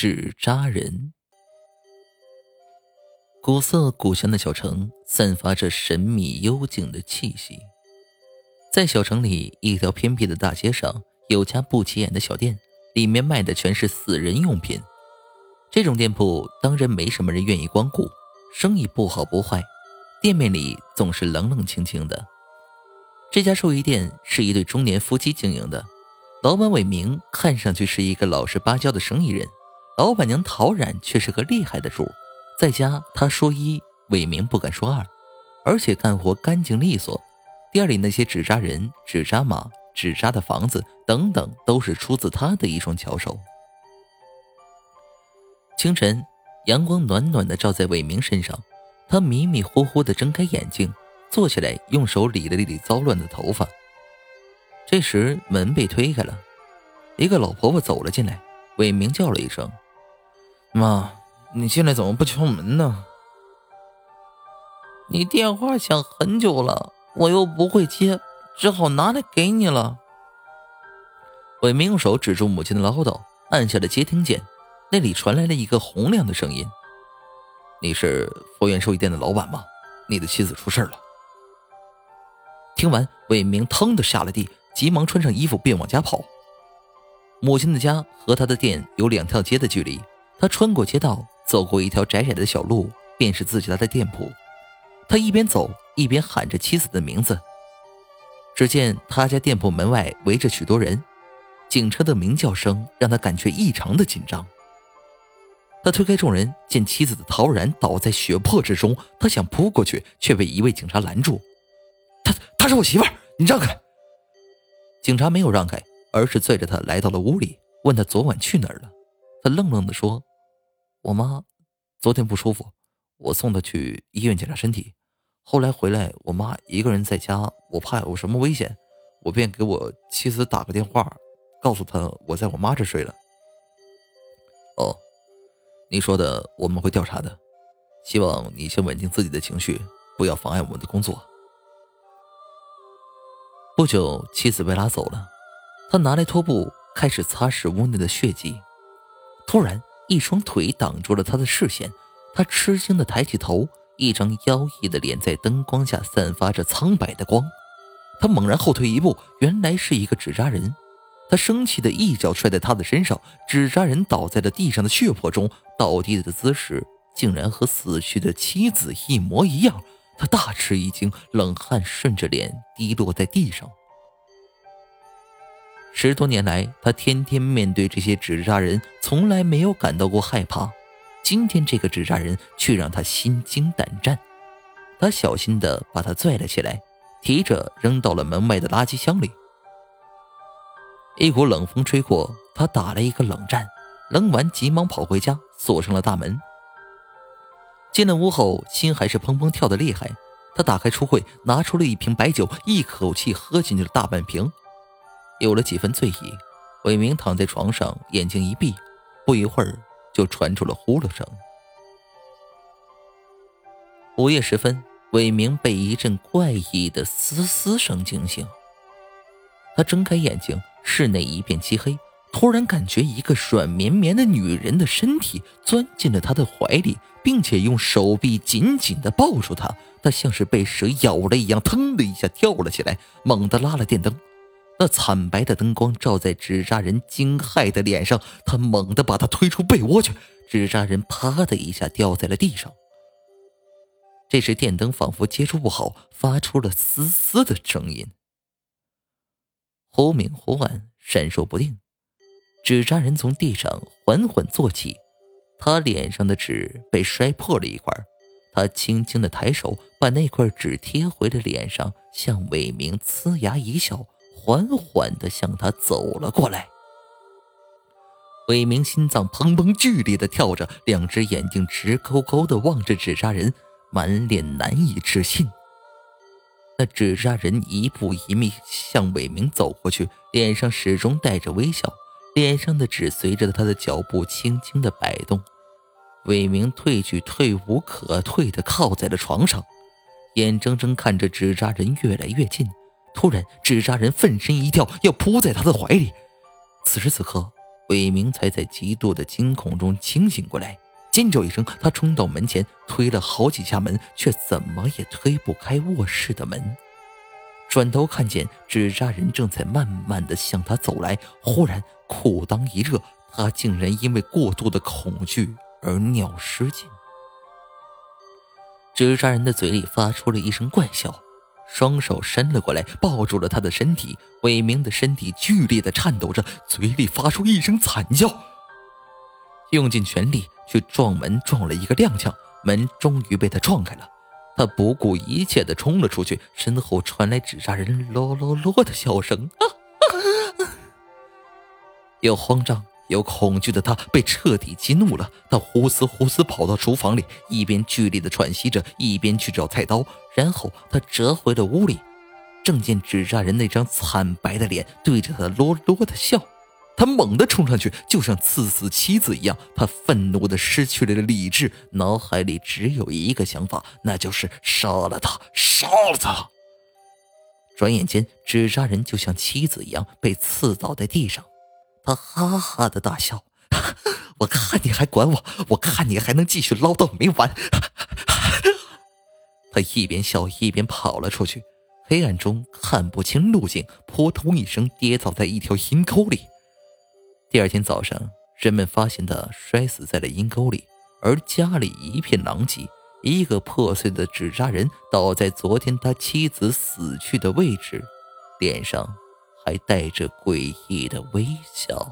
纸扎人。古色古香的小城散发着神秘幽静的气息。在小城里，一条偏僻的大街上，有家不起眼的小店，里面卖的全是死人用品。这种店铺当然没什么人愿意光顾，生意不好不坏，店面里总是冷冷清清的。这家寿衣店是一对中年夫妻经营的，老板伟明看上去是一个老实巴交的生意人，老板娘陶然却是个厉害的主。在家，她说一，伟明不敢说二，而且干活干净利索。店里那些纸扎人、纸扎马、纸扎的房子等等，都是出自他的一双巧手。清晨，阳光暖暖的照在伟明身上，他迷迷糊糊的睁开眼睛，坐起来，用手理了理糟乱的头发。这时，门被推开了，一个老婆婆走了进来。伟明叫了一声：“妈。”你进来怎么不敲门呢？你电话响很久了，我又不会接，只好拿来给你了。伟明用手指住母亲的唠叨，按下了接听键，那里传来了一个洪亮的声音：“你是佛源寿衣店的老板吗？你的妻子出事了。”听完，伟明腾的下了地，急忙穿上衣服便往家跑。母亲的家和他的店有两条街的距离，他穿过街道。走过一条窄窄的小路，便是自己家的店铺。他一边走一边喊着妻子的名字。只见他家店铺门外围着许多人，警车的鸣叫声让他感觉异常的紧张。他推开众人，见妻子的陶然倒在血泊之中，他想扑过去，却被一位警察拦住。他他是我媳妇儿，你让开！警察没有让开，而是拽着他来到了屋里，问他昨晚去哪儿了。他愣愣地说。我妈昨天不舒服，我送她去医院检查身体。后来回来，我妈一个人在家，我怕有什么危险，我便给我妻子打个电话，告诉她我在我妈这睡了。哦，你说的我们会调查的，希望你先稳定自己的情绪，不要妨碍我们的工作。不久，妻子被拉走了，他拿来拖布开始擦拭屋内的血迹，突然。一双腿挡住了他的视线，他吃惊的抬起头，一张妖异的脸在灯光下散发着苍白的光。他猛然后退一步，原来是一个纸扎人。他生气的一脚踹在他的身上，纸扎人倒在了地上的血泊中，倒地的姿势竟然和死去的妻子一模一样。他大吃一惊，冷汗顺着脸滴落在地上。十多年来，他天天面对这些纸扎人，从来没有感到过害怕。今天这个纸扎人却让他心惊胆战。他小心地把他拽了起来，提着扔到了门外的垃圾箱里。一股冷风吹过，他打了一个冷战，扔完急忙跑回家，锁上了大门。进了屋后，心还是砰砰跳得厉害。他打开橱柜，拿出了一瓶白酒，一口气喝进去了大半瓶。有了几分醉意，伟明躺在床上，眼睛一闭，不一会儿就传出了呼噜声。午夜时分，伟明被一阵怪异的嘶嘶声惊醒。他睁开眼睛，室内一片漆黑，突然感觉一个软绵绵的女人的身体钻进了他的怀里，并且用手臂紧紧地抱住他。他像是被蛇咬了一样，腾的一下跳了起来，猛地拉了电灯。那惨白的灯光照在纸扎人惊骇的脸上，他猛地把他推出被窝去，纸扎人啪的一下掉在了地上。这时电灯仿佛接触不好，发出了嘶嘶的声音，忽明忽暗，闪烁不定。纸扎人从地上缓缓坐起，他脸上的纸被摔破了一块，他轻轻的抬手把那块纸贴回了脸上，向伟明呲牙一笑。缓缓的向他走了过来。伟明心脏砰砰剧烈的跳着，两只眼睛直勾勾的望着纸扎人，满脸难以置信。那纸扎人一步一迈向伟明走过去，脸上始终带着微笑，脸上的纸随着他的脚步轻轻的摆动。伟明退去，退无可退的靠在了床上，眼睁睁看着纸扎人越来越近。突然，纸扎人奋身一跳，要扑在他的怀里。此时此刻，伟明才在极度的惊恐中清醒过来。尖叫一声，他冲到门前，推了好几下门，却怎么也推不开卧室的门。转头看见纸扎人正在慢慢的向他走来，忽然裤裆一热，他竟然因为过度的恐惧而尿失禁。纸扎人的嘴里发出了一声怪笑，双手伸了过来，抱住了他的身体。伟明的身体剧烈的颤抖着，嘴里发出一声惨叫，用尽全力去撞门，撞了一个踉跄，门终于被他撞开了。他不顾一切的冲了出去，身后传来纸扎人“咯咯咯”的笑声。又慌张有恐惧的他被彻底激怒了，他呼哧呼哧跑到厨房里，一边剧烈的喘息着，一边去找菜刀。然后他折回了屋里，正见纸扎人那张惨白的脸对着他“咯咯”的笑。他猛地冲上去，就像刺死妻子一样。他愤怒的失去了理智，脑海里只有一个想法，那就是杀了他，杀了他。转眼间，纸扎人就像妻子一样被刺倒在地上。他哈哈的大笑：“ 我看你还管我，我看你还能继续唠叨没完。”他一边笑一边跑了出去，黑暗中看不清路径，扑通一声跌倒在一条阴沟里。第二天早上，人们发现他摔死在了阴沟里，而家里一片狼藉。一个破碎的纸扎人倒在昨天他妻子死去的位置，脸上还带着诡异的微笑。